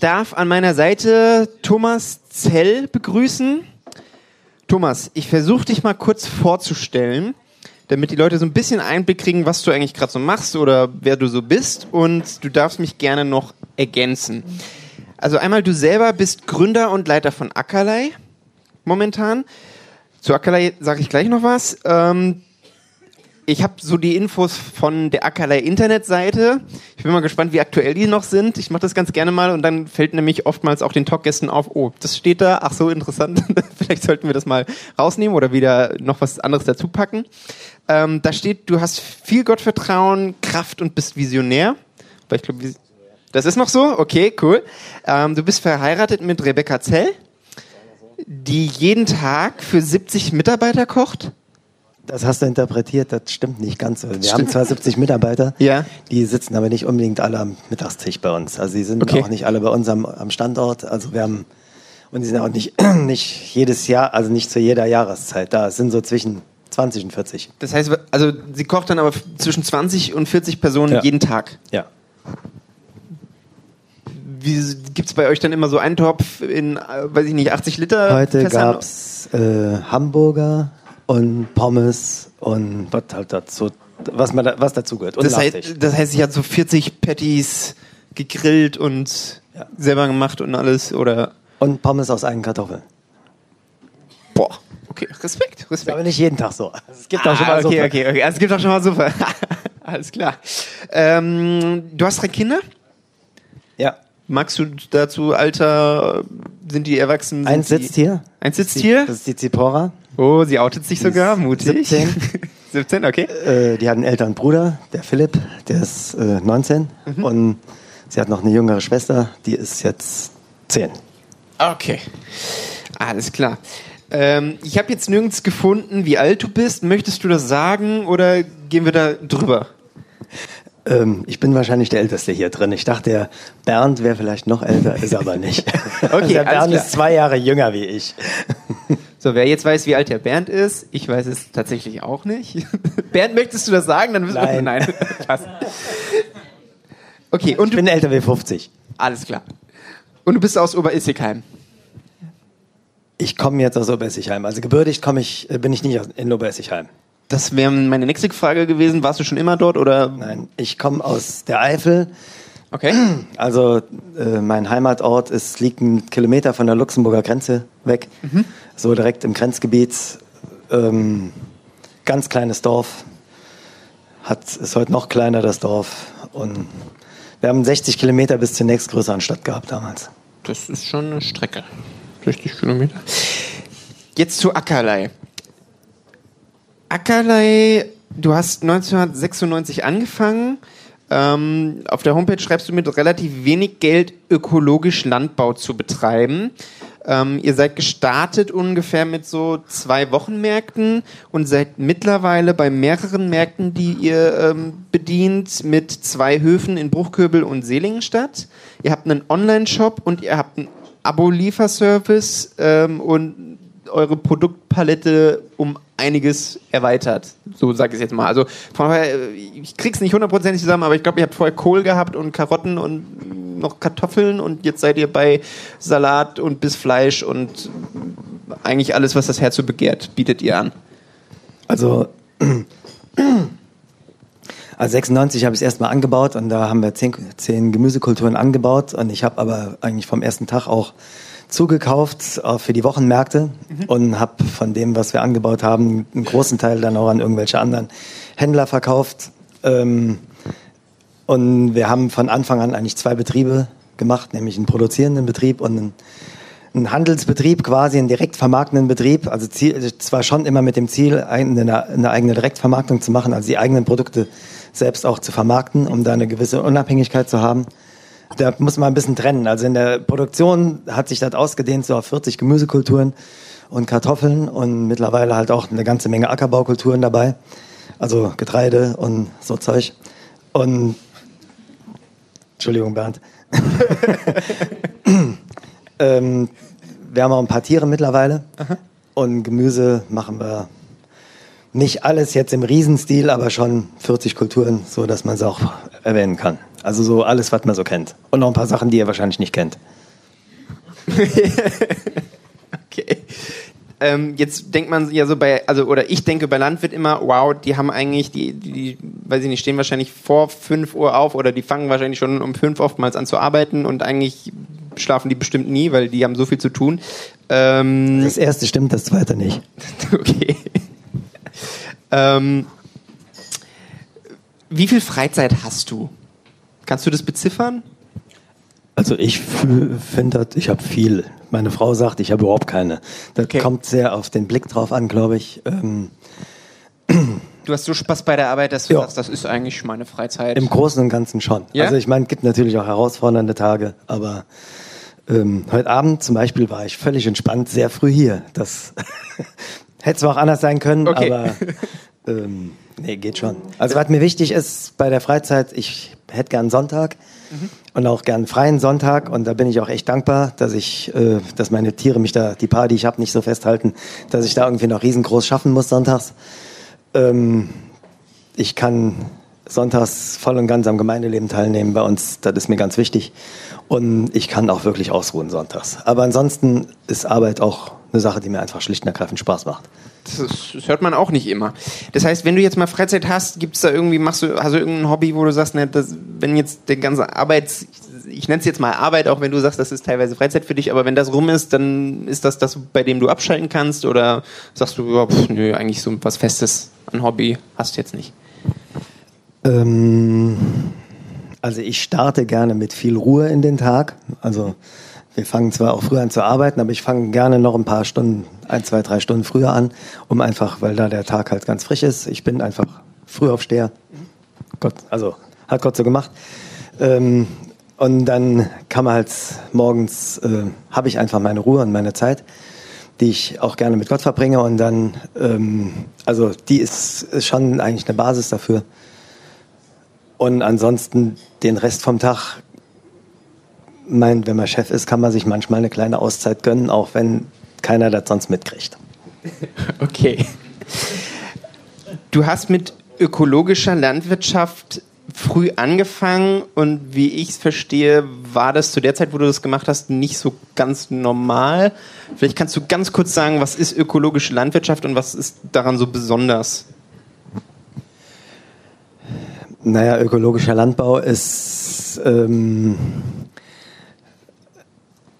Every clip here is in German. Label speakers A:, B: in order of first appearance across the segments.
A: ich darf an meiner Seite Thomas Zell begrüßen. Thomas, ich versuche dich mal kurz vorzustellen, damit die Leute so ein bisschen Einblick kriegen, was du eigentlich gerade so machst oder wer du so bist. Und du darfst mich gerne noch ergänzen. Also einmal, du selber bist Gründer und Leiter von Ackerlei momentan. Zu Ackerlei sage ich gleich noch was. Ähm, ich habe so die Infos von der Ackerlei Internetseite. Ich bin mal gespannt, wie aktuell die noch sind. Ich mache das ganz gerne mal und dann fällt nämlich oftmals auch den Talkgästen auf, oh, das steht da, ach so, interessant. Vielleicht sollten wir das mal rausnehmen oder wieder noch was anderes dazu packen. Ähm, da steht, du hast viel Gottvertrauen, Kraft und bist Visionär. Weil ich glaube, das ist noch so? Okay, cool. Ähm, du bist verheiratet mit Rebecca Zell, die jeden Tag für 70 Mitarbeiter kocht.
B: Das hast du interpretiert, das stimmt nicht ganz so. Wir stimmt. haben zwar 70 Mitarbeiter,
A: ja.
B: die sitzen aber nicht unbedingt alle am Mittagstisch bei uns. Also die sind okay. auch nicht alle bei uns am, am, Standort. Also wir haben, und die sind auch nicht, nicht jedes Jahr, also nicht zu jeder Jahreszeit da. Es sind so zwischen 20 und 40.
A: Das heißt, also sie kocht dann aber zwischen 20 und 40 Personen ja. jeden Tag?
B: Ja.
A: Gibt es bei euch dann immer so einen Topf in, äh, weiß ich nicht, 80 Liter?
B: Heute gab es äh, Hamburger, und Pommes und was halt dazu, was, man da, was dazu gehört.
A: Und das, heißt, das heißt, ich hatte so 40 Patties gegrillt und ja. selber gemacht und alles, oder?
B: Und Pommes aus eigenen Kartoffeln.
A: Boah, okay, Respekt, Respekt.
B: Aber nicht jeden Tag so.
A: Es gibt ah, auch schon mal okay, okay, okay, es gibt auch schon mal super. alles klar. Ähm, du hast drei Kinder?
B: Ja.
A: Magst du dazu Alter, sind die erwachsen?
B: Eins sitzt hier.
A: Eins sitzt hier?
B: Das ist die Zipora.
A: Oh, sie outet sich sogar, mutig.
B: 17.
A: 17, okay.
B: Äh, die hat einen älteren Bruder, der Philipp, der ist äh, 19. Mhm. Und sie hat noch eine jüngere Schwester, die ist jetzt 10.
A: Okay, alles klar. Ähm, ich habe jetzt nirgends gefunden, wie alt du bist. Möchtest du das sagen oder gehen wir da drüber?
B: Ähm, ich bin wahrscheinlich der Älteste hier drin. Ich dachte, der Bernd wäre vielleicht noch älter, ist aber nicht.
A: okay,
B: der Bernd ist zwei Jahre jünger wie ich.
A: So, wer jetzt weiß, wie alt der Bernd ist, ich weiß es tatsächlich auch nicht. Bernd, möchtest du das sagen? Dann
B: nein. Wir, nein.
A: okay, und
B: ich bin älter wie 50.
A: Alles klar. Und du bist aus Oberissigheim?
B: Ich komme jetzt aus Oberissigheim. Also gebürtig komme ich, äh, bin ich nicht in Oberissigheim.
A: Das wäre meine nächste Frage gewesen. Warst du schon immer dort oder?
B: Nein, ich komme aus der Eifel.
A: Okay.
B: Also äh, mein Heimatort ist, liegt einen Kilometer von der Luxemburger Grenze weg. Mhm so direkt im Grenzgebiet. Ähm, ganz kleines Dorf. Hat, ist heute noch kleiner, das Dorf. Und wir haben 60 Kilometer bis zur nächstgrößeren Stadt gehabt damals.
A: Das ist schon eine Strecke. 60 Kilometer. Jetzt zu Ackerlei. Ackerlei, du hast 1996 angefangen. Ähm, auf der Homepage schreibst du mit relativ wenig Geld ökologisch Landbau zu betreiben. Ähm, ihr seid gestartet ungefähr mit so zwei Wochenmärkten und seid mittlerweile bei mehreren Märkten, die ihr ähm, bedient, mit zwei Höfen in Bruchköbel und Selingenstadt. Ihr habt einen Online-Shop und ihr habt einen Abo-Lieferservice ähm, und eure Produktpalette um einiges erweitert. So sage ich es jetzt mal. Also von daher, ich krieg's nicht hundertprozentig zusammen, aber ich glaube, ihr habt vorher Kohl gehabt und Karotten und noch Kartoffeln und jetzt seid ihr bei Salat und bis Fleisch und eigentlich alles, was das Herz so begehrt, bietet ihr an.
B: Also also 96 habe ich es erstmal angebaut und da haben wir zehn, zehn Gemüsekulturen angebaut und ich habe aber eigentlich vom ersten Tag auch zugekauft äh, für die Wochenmärkte mhm. und habe von dem, was wir angebaut haben, einen großen Teil dann auch an irgendwelche anderen Händler verkauft. Ähm, und wir haben von Anfang an eigentlich zwei Betriebe gemacht, nämlich einen produzierenden Betrieb und einen, einen Handelsbetrieb, quasi einen direkt vermarktenden Betrieb. Also Ziel, zwar schon immer mit dem Ziel, eine, eine eigene Direktvermarktung zu machen, also die eigenen Produkte selbst auch zu vermarkten, um da eine gewisse Unabhängigkeit zu haben da muss man ein bisschen trennen. Also in der Produktion hat sich das ausgedehnt so auf 40 Gemüsekulturen und Kartoffeln und mittlerweile halt auch eine ganze Menge Ackerbaukulturen dabei. Also Getreide und so Zeug. Und Entschuldigung, Bernd. ähm, wir haben auch ein paar Tiere mittlerweile. Aha. Und Gemüse machen wir Nicht alles jetzt im Riesenstil, aber schon 40 Kulturen, so dass man es auch erwähnen kann. Also so alles, was man so kennt. Und noch ein paar Sachen, die ihr wahrscheinlich nicht kennt.
A: okay. Ähm, jetzt denkt man ja so bei, also oder ich denke bei Landwirt immer, wow, die haben eigentlich, die, die, weiß ich nicht, stehen wahrscheinlich vor 5 Uhr auf oder die fangen wahrscheinlich schon um 5 oftmals an zu arbeiten und eigentlich schlafen die bestimmt nie, weil die haben so viel zu tun.
B: Ähm, das erste stimmt, das zweite nicht.
A: okay. Ähm, wie viel Freizeit hast du? Kannst du das beziffern?
B: Also ich finde, ich habe viel. Meine Frau sagt, ich habe überhaupt keine. Das okay. kommt sehr auf den Blick drauf an, glaube ich. Ähm,
A: du hast so Spaß bei der Arbeit, dass du ja. sagst, das ist eigentlich meine Freizeit.
B: Im Großen und Ganzen schon. Ja? Also ich meine, es gibt natürlich auch herausfordernde Tage, aber ähm, heute Abend zum Beispiel war ich völlig entspannt, sehr früh hier. Das hätte zwar auch anders sein können, okay. aber ähm, nee, geht schon. Also was mir wichtig ist bei der Freizeit, ich hätte gern Sonntag mhm. und auch gern freien Sonntag und da bin ich auch echt dankbar, dass ich, äh, dass meine Tiere mich da, die paar, die ich habe, nicht so festhalten, dass ich da irgendwie noch riesengroß schaffen muss sonntags. Ähm, ich kann sonntags voll und ganz am Gemeindeleben teilnehmen bei uns. Das ist mir ganz wichtig. Und ich kann auch wirklich ausruhen sonntags. Aber ansonsten ist Arbeit auch eine Sache, die mir einfach schlicht und ergreifend Spaß macht.
A: Das, das, hört man auch nicht immer. Das heißt, wenn du jetzt mal Freizeit hast, gibt es da irgendwie, machst du, hast du irgendein Hobby, wo du sagst, ne, das, wenn jetzt der ganze Arbeits, ich nenne es jetzt mal Arbeit, auch wenn du sagst, das ist teilweise Freizeit für dich, aber wenn das rum ist, dann ist das das, bei dem du abschalten kannst oder sagst du, ja, pff, nö, eigentlich so was Festes an Hobby hast du jetzt nicht?
B: Ähm, also ich starte gerne mit viel Ruhe in den Tag. Also wir fangen zwar auch früher an zu arbeiten, aber ich fange gerne noch ein paar Stunden, ein, zwei, drei Stunden früher an, um einfach, weil da der Tag halt ganz frisch ist. Ich bin einfach Frühaufsteher. Gott, also hat Gott so gemacht. Ähm, und dann kann man halt morgens, äh, habe ich einfach meine Ruhe und meine Zeit, die ich auch gerne mit Gott verbringe. Und dann, ähm, also die ist, ist schon eigentlich eine Basis dafür. Und ansonsten den Rest vom Tag, mein, wenn man Chef ist, kann man sich manchmal eine kleine Auszeit gönnen, auch wenn keiner das sonst mitkriegt.
A: Okay. Du hast mit ökologischer Landwirtschaft früh angefangen und wie ich es verstehe, war das zu der Zeit, wo du das gemacht hast, nicht so ganz normal. Vielleicht kannst du ganz kurz sagen, was ist ökologische Landwirtschaft und was ist daran so besonders?
B: Naja, ökologischer Landbau ist ähm,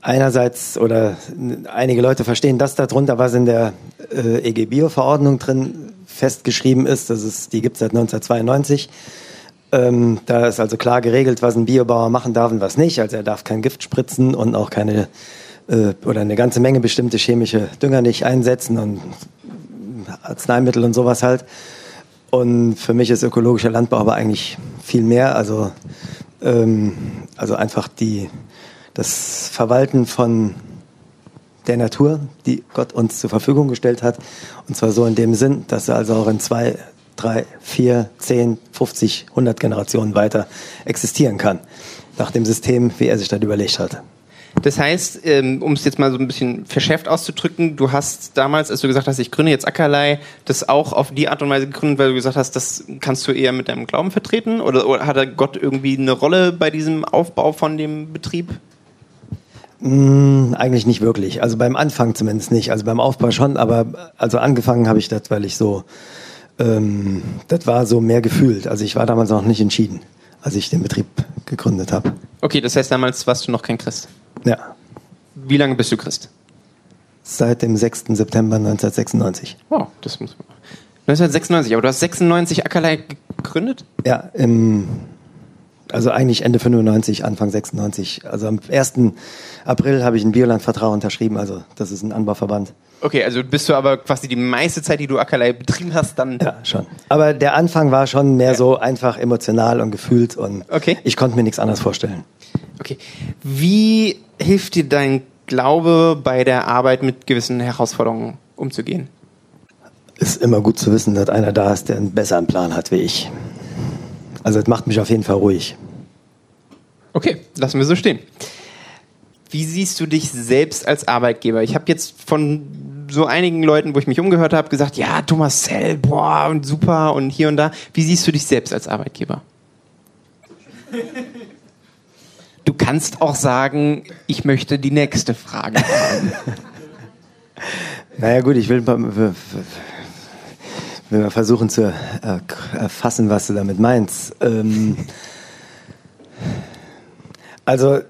B: einerseits, oder einige Leute verstehen das darunter, was in der äh, EG-Bio-Verordnung drin festgeschrieben ist. Das ist die gibt es seit 1992. Ähm, da ist also klar geregelt, was ein Biobauer machen darf und was nicht. Also er darf kein Gift spritzen und auch keine äh, oder eine ganze Menge bestimmte chemische Dünger nicht einsetzen und Arzneimittel und sowas halt. Und für mich ist ökologischer Landbau aber eigentlich viel mehr. Also, ähm, also einfach die, das Verwalten von der Natur, die Gott uns zur Verfügung gestellt hat. Und zwar so in dem Sinn, dass er also auch in zwei, drei, vier, zehn, 50, 100 Generationen weiter existieren kann. Nach dem System, wie er sich das überlegt hat.
A: Das heißt, ähm, um es jetzt mal so ein bisschen verschärft auszudrücken, du hast damals, als du gesagt hast, ich gründe jetzt Ackerlei, das auch auf die Art und Weise gegründet, weil du gesagt hast, das kannst du eher mit deinem Glauben vertreten? Oder, oder hat Gott irgendwie eine Rolle bei diesem Aufbau von dem Betrieb?
B: Mm, eigentlich nicht wirklich. Also beim Anfang zumindest nicht. Also beim Aufbau schon, aber also angefangen habe ich das, weil ich so, ähm, das war so mehr gefühlt. Also ich war damals noch nicht entschieden, als ich den Betrieb gegründet habe.
A: Okay, das heißt, damals warst du noch kein Christ?
B: Ja.
A: Wie lange bist du Christ?
B: Seit dem 6. September 1996.
A: Wow, das muss man. 1996, aber du hast 96 Ackerlei gegründet?
B: Ja, im, also eigentlich Ende 95, Anfang 96. Also am 1. April habe ich einen Biolandvertrag unterschrieben, also das ist ein Anbauverband.
A: Okay, also bist du aber quasi die meiste Zeit, die du Ackerlei betrieben hast, dann.
B: Ja, schon. Aber der Anfang war schon mehr ja. so einfach emotional und gefühlt und okay. ich konnte mir nichts anderes vorstellen.
A: Okay. Wie hilft dir dein Glaube bei der Arbeit mit gewissen Herausforderungen umzugehen?
B: Ist immer gut zu wissen, dass einer da ist, der einen besseren Plan hat wie ich. Also das macht mich auf jeden Fall ruhig.
A: Okay, lassen wir so stehen. Wie siehst du dich selbst als Arbeitgeber? Ich habe jetzt von so einigen Leuten, wo ich mich umgehört habe, gesagt, ja, Thomas Zell, boah, und super und hier und da. Wie siehst du dich selbst als Arbeitgeber? Du kannst auch sagen, ich möchte die nächste Frage haben.
B: naja gut, ich will, will mal versuchen zu erfassen, was du damit meinst. Ähm, also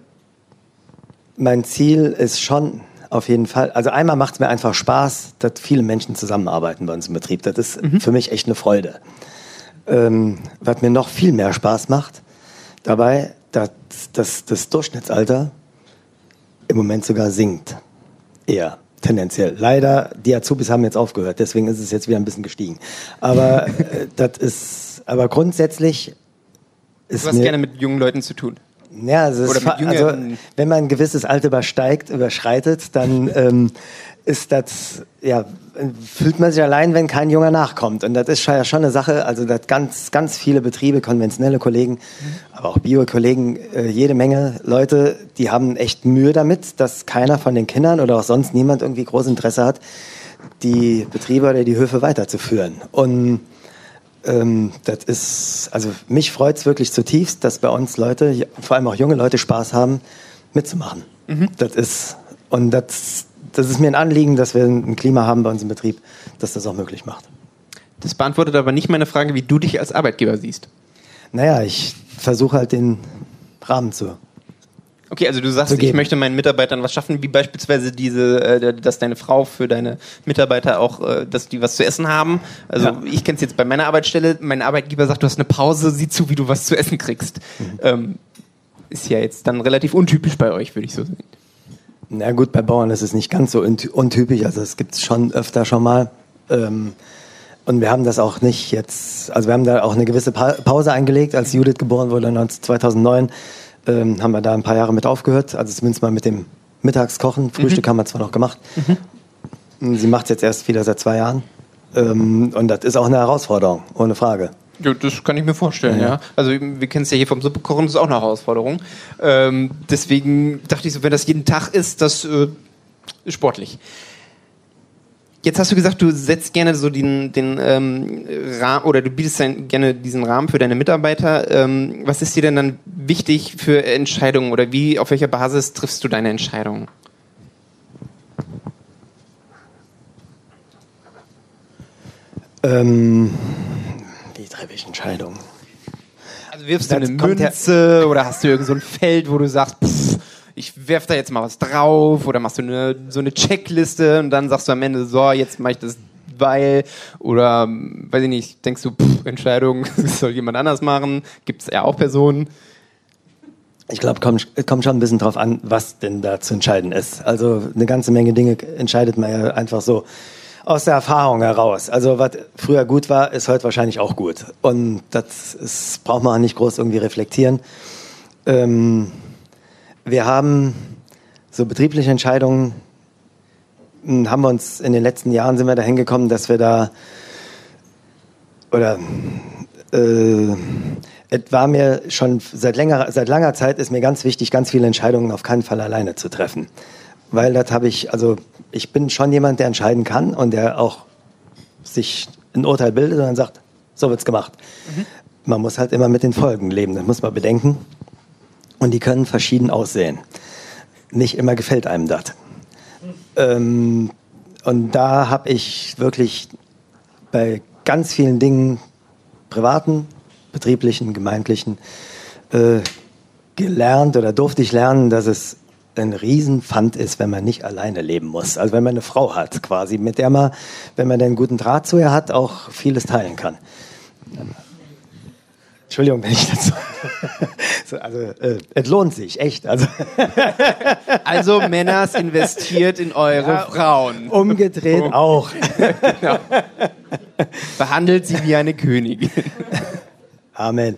B: mein Ziel ist schon auf jeden Fall, also einmal macht es mir einfach Spaß, dass viele Menschen zusammenarbeiten bei uns im Betrieb. Das ist mhm. für mich echt eine Freude. Ähm, was mir noch viel mehr Spaß macht, dabei, dass, dass das Durchschnittsalter im Moment sogar sinkt. Eher tendenziell. Leider, die Azubis haben jetzt aufgehört, deswegen ist es jetzt wieder ein bisschen gestiegen. Aber äh, das ist, aber grundsätzlich
A: ist. Du hast gerne mit jungen Leuten zu tun.
B: Ja, also, also, wenn man ein gewisses Alter übersteigt, überschreitet, dann ähm, ist das, ja, fühlt man sich allein, wenn kein Junger nachkommt. Und das ist ja schon eine Sache, also dass ganz, ganz viele Betriebe, konventionelle Kollegen, aber auch Bio-Kollegen, äh, jede Menge Leute, die haben echt Mühe damit, dass keiner von den Kindern oder auch sonst niemand irgendwie großes Interesse hat, die Betriebe oder die Höfe weiterzuführen. Und ähm, das ist, also mich freut es wirklich zutiefst, dass bei uns Leute, vor allem auch junge Leute, Spaß haben, mitzumachen. Mhm. Das ist, und das, das ist mir ein Anliegen, dass wir ein Klima haben bei uns im Betrieb, das das auch möglich macht.
A: Das beantwortet aber nicht meine Frage, wie du dich als Arbeitgeber siehst.
B: Naja, ich versuche halt den Rahmen zu
A: Okay, also du sagst, ich möchte meinen Mitarbeitern was schaffen, wie beispielsweise diese, äh, dass deine Frau für deine Mitarbeiter auch, äh, dass die was zu essen haben. Also ja. ich kenne es jetzt bei meiner Arbeitsstelle, mein Arbeitgeber sagt, du hast eine Pause, sieh zu, wie du was zu essen kriegst. Mhm. Ähm, ist ja jetzt dann relativ untypisch bei euch, würde ich so sagen.
B: Na gut, bei Bauern ist es nicht ganz so untypisch, also es gibt es schon öfter schon mal. Ähm, und wir haben das auch nicht jetzt, also wir haben da auch eine gewisse Pause eingelegt, als Judith geboren wurde 2009 ähm, haben wir da ein paar Jahre mit aufgehört. Also zumindest mal mit dem Mittagskochen. Frühstück mhm. haben wir zwar noch gemacht. Mhm. Sie macht es jetzt erst wieder seit zwei Jahren. Ähm, und das ist auch eine Herausforderung, ohne Frage.
A: Ja, das kann ich mir vorstellen, ja. ja. Also wir kennen es ja hier vom Suppekochen, das ist auch eine Herausforderung. Ähm, deswegen dachte ich so, wenn das jeden Tag ist, das äh, ist sportlich. Jetzt hast du gesagt, du setzt gerne so den, den ähm, Rahmen oder du bietest dann gerne diesen Rahmen für deine Mitarbeiter. Ähm, was ist dir denn dann wichtig für Entscheidungen oder wie, auf welcher Basis triffst du deine Entscheidungen?
B: Ähm, treffe ich Entscheidungen?
A: Also wirfst du eine Münze oder hast du irgend so ein Feld, wo du sagst, pff, ich werf da jetzt mal was drauf oder machst du eine, so eine Checkliste und dann sagst du am Ende, so, jetzt mache ich das weil oder weiß ich nicht, denkst du, pff, Entscheidung, das soll jemand anders machen, gibt es ja auch Personen.
B: Ich glaube, kommt, kommt schon ein bisschen drauf an, was denn da zu entscheiden ist. Also eine ganze Menge Dinge entscheidet man ja einfach so aus der Erfahrung heraus. Also was früher gut war, ist heute wahrscheinlich auch gut. Und das ist, braucht man nicht groß irgendwie reflektieren. Ähm, wir haben so betriebliche Entscheidungen, hm, haben wir uns in den letzten Jahren sind wir dahin gekommen, dass wir da oder äh, es war mir schon seit länger, seit langer Zeit ist mir ganz wichtig, ganz viele Entscheidungen auf keinen Fall alleine zu treffen. Weil das habe ich, also ich bin schon jemand, der entscheiden kann und der auch sich ein Urteil bildet und dann sagt, so wird's gemacht. Mhm. Man muss halt immer mit den Folgen leben, das muss man bedenken. Und die können verschieden aussehen. Nicht immer gefällt einem das. Ähm, und da habe ich wirklich bei ganz vielen Dingen, privaten, betrieblichen, gemeindlichen, äh, gelernt oder durfte ich lernen, dass es ein Riesenpfand ist, wenn man nicht alleine leben muss. Also wenn man eine Frau hat quasi, mit der man, wenn man einen guten Draht zu ihr hat, auch vieles teilen kann. Entschuldigung, wenn ich dazu. also, äh, es lohnt sich, echt. Also,
A: also Männers investiert in eure ja, Frauen.
B: Umgedreht um. auch. genau.
A: Behandelt sie wie eine Königin.
B: Amen.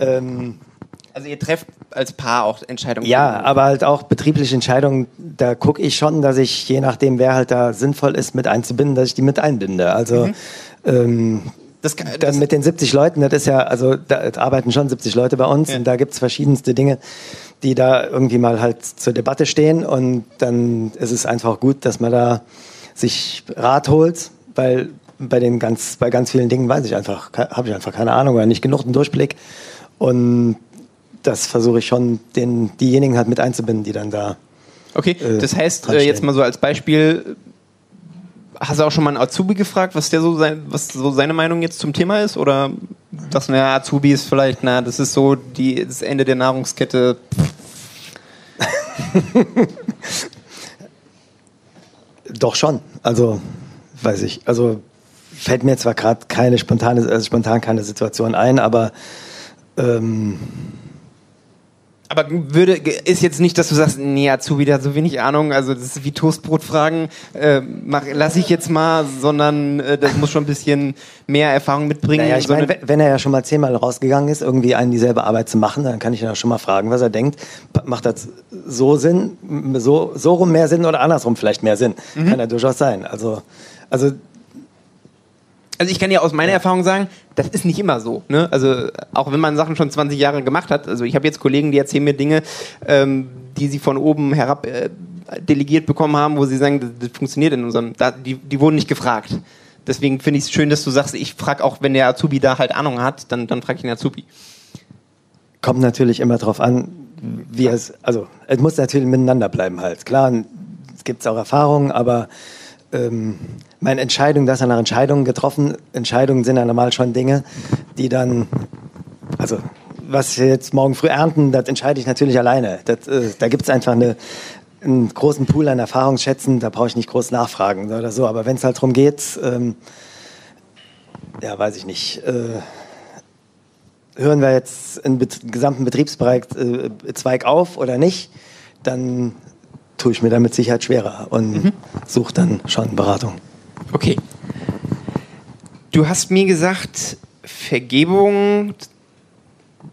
A: ähm, also ihr trefft als Paar auch Entscheidungen.
B: Ja, aber halt auch betriebliche Entscheidungen, da gucke ich schon, dass ich, je nachdem, wer halt da sinnvoll ist, mit einzubinden, dass ich die mit einbinde. Also mhm. ähm,
A: Das, kann- das,
B: Dann mit den 70 Leuten, das ist ja, also da arbeiten schon 70 Leute bei uns
A: Ja.
B: und da gibt's verschiedenste Dinge, die da irgendwie mal halt zur Debatte stehen und dann ist es einfach gut, dass man da sich Rat holt, weil bei den ganz, bei ganz vielen Dingen weiß ich einfach, habe ich einfach keine Ahnung oder nicht genug einen Durchblick und das versuche ich schon, den, diejenigen halt mit einzubinden, die dann da
A: okay,
B: äh,
A: das heißt, äh, jetzt mal so als Beispiel, hast du auch schon mal einen Azubi gefragt, was der so sein, was so seine Meinung jetzt zum Thema ist? Oder das, na, Azubi ist vielleicht, na, das ist so die, das Ende der Nahrungskette.
B: Doch schon. Also, weiß ich. Also, fällt mir zwar gerade keine spontane, also spontan keine Situation ein, aber ähm,
A: Aber würde, ist jetzt nicht, dass du sagst, nee, Azubi, der hat so wenig Ahnung, also das ist wie Toastbrotfragen, äh, mach, lass ich jetzt mal, sondern äh, das muss schon ein bisschen mehr Erfahrung mitbringen.
B: naja, ich meine, wenn er ja schon mal zehnmal rausgegangen ist, irgendwie einen dieselbe Arbeit zu machen, dann kann ich ihn auch schon mal fragen, was er denkt. Macht das so Sinn, so, so rum mehr Sinn oder andersrum vielleicht mehr Sinn? Kann ja durchaus sein. Also, also
A: Also ich kann ja aus meiner Erfahrung sagen, das ist nicht immer so. Ne? Also auch wenn man Sachen schon 20 Jahre gemacht hat. Also ich habe jetzt Kollegen, die erzählen mir Dinge, ähm, die sie von oben herab äh, delegiert bekommen haben, wo sie sagen, das, das funktioniert in unserem, da, die, die wurden nicht gefragt. Deswegen finde ich es schön, dass du sagst, ich frage auch, wenn der Azubi da halt Ahnung hat, dann, dann frage ich den Azubi.
B: kommt natürlich immer drauf an, wie es, also es muss natürlich miteinander bleiben halt. Klar, es gibt auch Erfahrungen, aber ähm, meine Entscheidung, das nach Entscheidungen getroffen. Entscheidungen sind ja normal schon Dinge, die dann, also was wir jetzt morgen früh ernten, das entscheide ich natürlich alleine. Das, äh, da gibt es einfach eine, einen großen Pool an Erfahrungsschätzen, da brauche ich nicht groß nachfragen oder so. Aber wenn es halt darum geht, ähm, ja, weiß ich nicht, äh, hören wir jetzt bet gesamten Betriebszweig äh, auf oder nicht, dann tue ich mir damit Sicherheit schwerer und suche dann schon Beratung.
A: Okay. Du hast mir gesagt, Vergebung,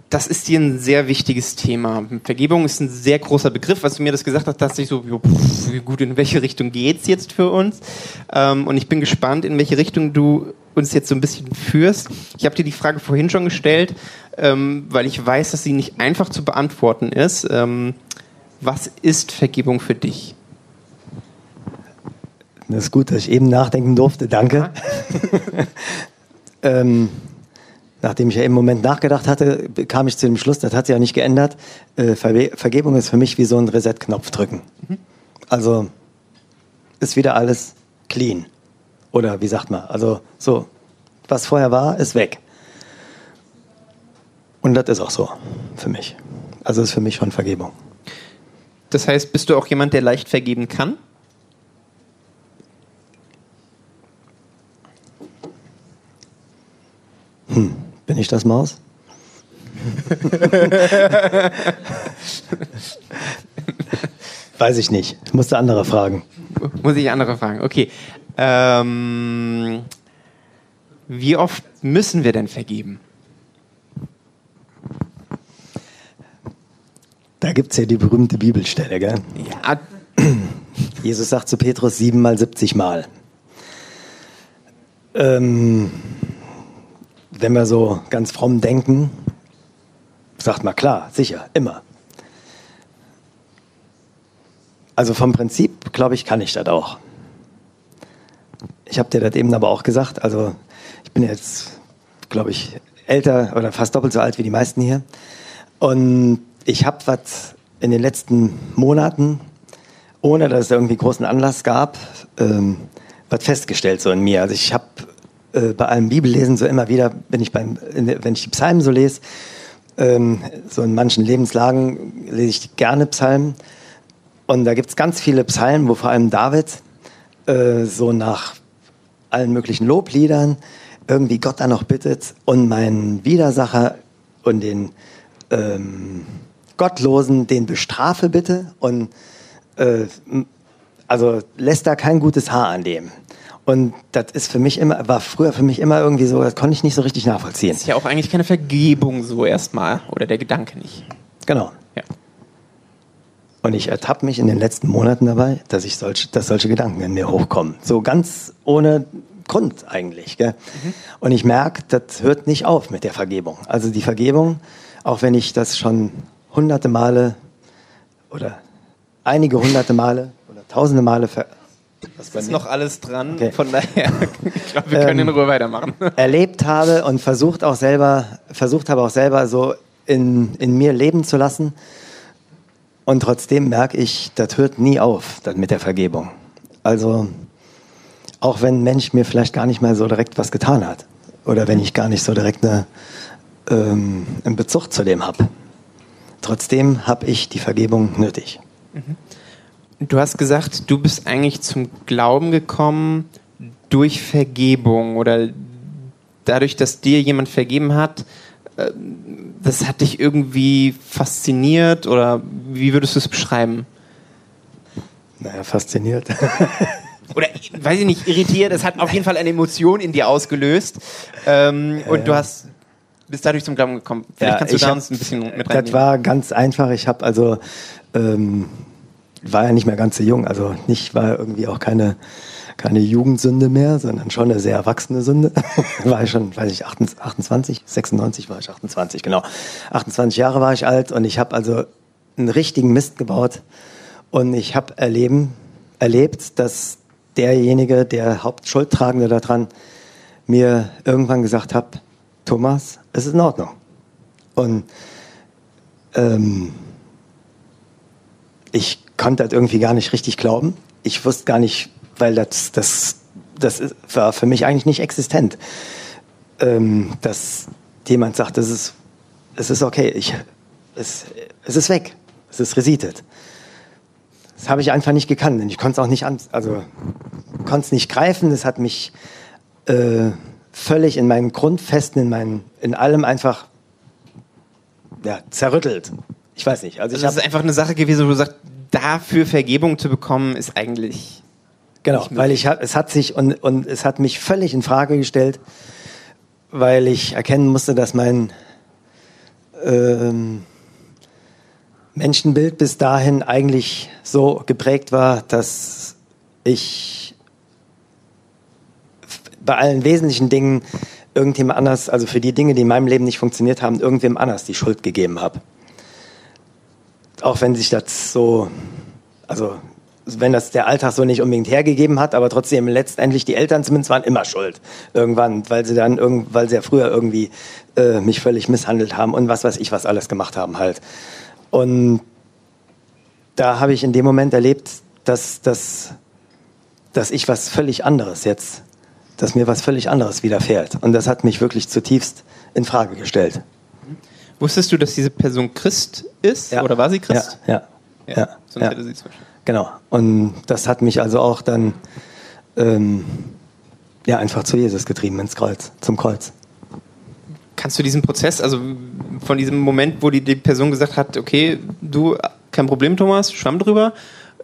A: das ist dir ein sehr wichtiges Thema. Vergebung ist ein sehr großer Begriff. Was du mir das gesagt hast, dachte ich so, pff, wie gut, in welche Richtung geht's jetzt für uns? Ähm, und ich bin gespannt, in welche Richtung du uns jetzt so ein bisschen führst. Ich habe dir die Frage vorhin schon gestellt, ähm, weil ich weiß, dass sie nicht einfach zu beantworten ist. Ähm, was ist Vergebung für dich?
B: Das ist gut, dass ich eben nachdenken durfte. Danke. ähm, nachdem ich ja einen Moment nachgedacht hatte, kam ich zu dem Schluss, das hat sich ja nicht geändert. Äh, Verwe Vergebung ist für mich wie so ein Reset-Knopf drücken. Also ist wieder alles clean. Oder wie sagt man? Also so, was vorher war, ist weg. Und das ist auch so für mich. Also ist für mich schon Vergebung.
A: Das heißt, bist du auch jemand, der leicht vergeben kann?
B: Bin ich das Maus? Weiß ich nicht. Ich musste andere fragen.
A: Muss ich andere fragen. Okay. Ähm, wie oft müssen wir denn vergeben?
B: Gibt es ja die berühmte Bibelstelle, gell?
A: Ja,
B: Jesus sagt zu Petrus siebenmal, siebzig Mal. Ähm, wenn wir so ganz fromm denken, sagt man klar, sicher, immer. Also vom Prinzip, glaube ich, kann ich das auch. Ich habe dir das eben aber auch gesagt, also ich bin jetzt, glaube ich, älter oder fast doppelt so alt wie die meisten hier. Und ich habe was in den letzten Monaten, ohne dass es irgendwie großen Anlass gab, ähm, was festgestellt so in mir. Also ich habe äh, bei allem Bibellesen so immer wieder, wenn ich, beim, wenn ich die Psalmen so lese, ähm, so in manchen Lebenslagen lese ich gerne Psalmen. Und da gibt es ganz viele Psalmen, wo vor allem David äh, so nach allen möglichen Lobliedern irgendwie Gott dann noch bittet und meinen Widersacher und den ähm, Gottlosen den bestrafe bitte und äh, also lässt da kein gutes Haar an dem. Und das ist für mich immer, war früher für mich immer irgendwie so, das konnte ich nicht so richtig nachvollziehen.
A: ist ja auch eigentlich keine Vergebung so erstmal. Oder der Gedanke nicht.
B: Genau.
A: Ja.
B: Und ich ertappe mich in den letzten Monaten dabei, dass ich solche, dass solche Gedanken in mir hochkommen. So ganz ohne Grund eigentlich. Gell? Mhm. Und ich merke, das hört nicht auf mit der Vergebung. Also die Vergebung, auch wenn ich das schon hunderte Male oder einige hunderte Male oder tausende Male ver
A: das ist noch alles dran, okay. von daher, ich glaube, wir können ähm, in Ruhe weitermachen.
B: Erlebt habe und versucht auch selber, versucht habe auch selber so in, in mir leben zu lassen. Und trotzdem merke ich, das hört nie auf mit der Vergebung. Also auch wenn ein Mensch mir vielleicht gar nicht mehr so direkt was getan hat oder wenn ich gar nicht so direkt eine, ähm, einen Bezug zu dem habe. Trotzdem habe ich die Vergebung nötig. Mhm.
A: Du hast gesagt, du bist eigentlich zum Glauben gekommen durch Vergebung oder dadurch, dass dir jemand vergeben hat. Äh, das hat dich irgendwie fasziniert oder wie würdest du es beschreiben?
B: Naja, fasziniert.
A: oder weiß ich nicht, irritiert. Es hat auf jeden Fall eine Emotion in dir ausgelöst. Ähm, und ja. du hast bist dadurch zum Glauben gekommen.
B: Vielleicht ja, kannst du da hab, uns ein bisschen mit reinnehmen. Das war ganz einfach. Ich habe also ähm, war ja nicht mehr ganz so jung, also nicht war irgendwie auch keine keine Jugendsünde mehr, sondern schon eine sehr erwachsene Sünde. war ich schon, weiß ich, 28, 96 war ich 28, genau. 28 Jahre war ich alt und ich habe also einen richtigen Mist gebaut und ich habe erleben, erlebt, dass derjenige, der Hauptschuldtragende daran, mir irgendwann gesagt hat, Thomas, es ist in Ordnung. Und ähm, ich konnte das irgendwie gar nicht richtig glauben. Ich wusste gar nicht, weil das, das, das war für mich eigentlich nicht existent, ähm, dass jemand sagt, es ist, es ist okay, ich, es, es ist weg, es ist resitet. Das habe ich einfach nicht gekannt. Ich konnte es auch nicht an, also konnte es nicht greifen. Es hat mich äh, völlig in meinen Grundfesten, in meinen, in allem einfach ja, zerrüttelt. Ich weiß nicht.
A: Also, also das ist einfach eine Sache gewesen, wo du sagst, dafür Vergebung zu bekommen, ist eigentlich.
B: Genau, weil ich es hat sich und, und es hat mich völlig in Frage gestellt, weil ich erkennen musste, dass mein ähm, Menschenbild bis dahin eigentlich so geprägt war, dass ich bei allen wesentlichen Dingen irgendjemand anders, also für die Dinge, die in meinem Leben nicht funktioniert haben, irgendwem anders die Schuld gegeben habe auch wenn sich das so, also wenn das der Alltag so nicht unbedingt hergegeben hat, aber trotzdem letztendlich die Eltern zumindest waren immer schuld irgendwann, weil sie dann irgend, weil sie ja früher irgendwie äh, mich völlig misshandelt haben und was weiß ich was alles gemacht haben halt. Und da habe ich in dem Moment erlebt, dass, dass, dass ich was völlig anderes jetzt, dass mir was völlig anderes widerfährt. Und das hat mich wirklich zutiefst in Frage gestellt.
A: Wusstest du, dass diese Person Christ ist? Ja. Oder war sie Christ?
B: Ja, ja. ja. Sonst ja. hätte sie es Genau. Und das hat mich also auch dann ähm, ja, einfach zu Jesus getrieben, ins Kreuz, zum Kreuz.
A: Kannst du diesen Prozess, also von diesem Moment, wo die, die Person gesagt hat, okay, du, kein Problem, Thomas, schwamm drüber,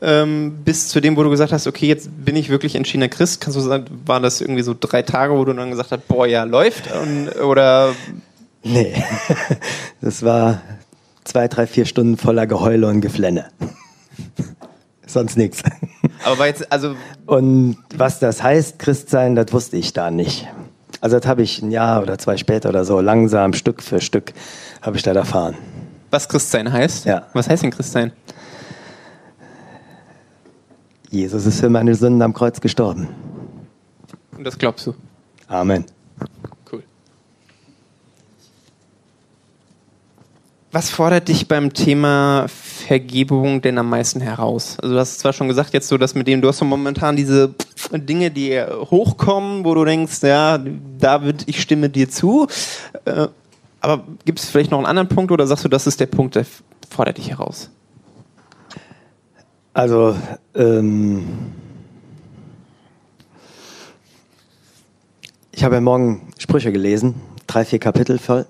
A: ähm, bis zu dem, wo du gesagt hast, okay, jetzt bin ich wirklich entschiedener Christ, kannst du sagen, waren das irgendwie so drei Tage, wo du dann gesagt hast, boah, ja, läuft? Und, oder
B: Nee, das war zwei, drei, vier Stunden voller Geheule und Geflenne. Sonst nichts.
A: Aber jetzt, also.
B: Und was das heißt, Christ sein, das wusste ich da nicht. Also das habe ich ein Jahr oder zwei später oder so langsam, Stück für Stück, habe ich da erfahren.
A: Was Christsein heißt?
B: Ja.
A: Was heißt denn Christsein?
B: Jesus ist für meine Sünden am Kreuz gestorben.
A: Und das glaubst du?
B: Amen.
A: Was fordert dich beim Thema Vergebung denn am meisten heraus? Also du hast zwar schon gesagt, jetzt so das mit dem, du hast so momentan diese Dinge, die hochkommen, wo du denkst, ja, David, ich stimme dir zu. Äh, aber gibt es vielleicht noch einen anderen Punkt oder sagst du, das ist der Punkt, der fordert dich heraus?
B: Also, ähm, ich habe ja morgen Sprüche gelesen, drei, vier Kapitel voll.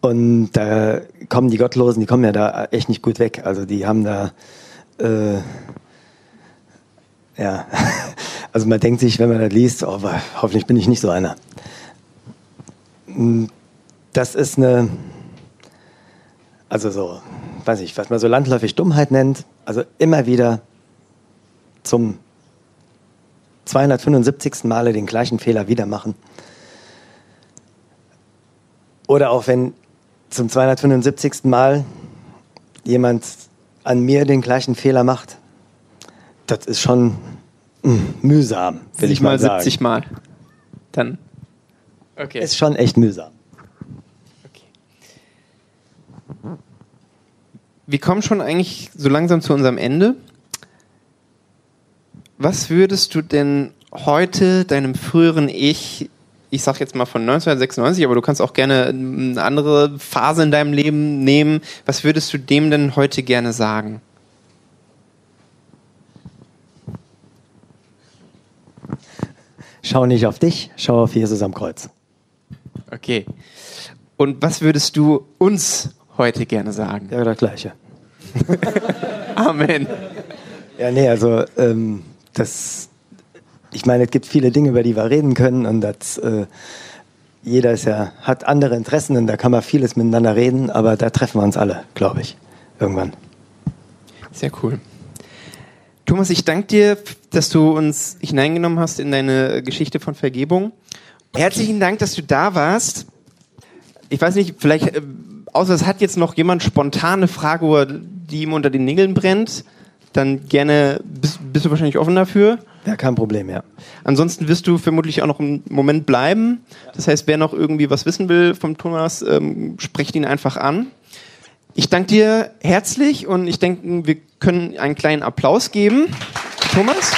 B: Und da kommen die Gottlosen, die kommen ja da echt nicht gut weg. Also die haben da, äh, ja, also man denkt sich, wenn man das liest, oh, hoffentlich bin ich nicht so einer. Das ist eine, also so, weiß ich, was man so landläufig Dummheit nennt, also immer wieder zum 275. Male den gleichen Fehler wieder machen. Oder auch wenn zum 275. Mal jemand an mir den gleichen Fehler macht, das ist schon mh, mühsam, will ich mal sagen.
A: 70 Mal. Dann.
B: Okay. Ist schon echt mühsam.
A: Wir kommen schon eigentlich so langsam zu unserem Ende. Was würdest du denn heute deinem früheren Ich, ich sag jetzt mal von 1996, aber du kannst auch gerne eine andere Phase in deinem Leben nehmen, was würdest du dem denn heute gerne sagen?
B: Schau nicht auf dich, schau auf Jesus am Kreuz.
A: Okay. Und was würdest du uns heute gerne sagen?
B: Ja, das Gleiche.
A: Amen.
B: Ja, nee, also ähm, das, ich meine, es gibt viele Dinge, über die wir reden können und das, äh, jeder ist ja, hat andere Interessen und da kann man vieles miteinander reden, aber da treffen wir uns alle, glaube ich, irgendwann.
A: Sehr cool. Thomas, ich danke dir, dass du uns hineingenommen hast in deine Geschichte von Vergebung. Herzlichen Dank, dass du da warst. Ich weiß nicht, vielleicht, äh, außer es hat jetzt noch jemand spontane Frage, die ihm unter den Nägeln brennt, dann gerne, bist, bist du wahrscheinlich offen dafür?
B: Ja, kein Problem, ja.
A: Ansonsten wirst du vermutlich auch noch einen Moment bleiben. Das heißt, wer noch irgendwie was wissen will vom Thomas, ähm, sprecht ihn einfach an. Ich danke dir herzlich und ich denke, wir können einen kleinen Applaus geben. Thomas?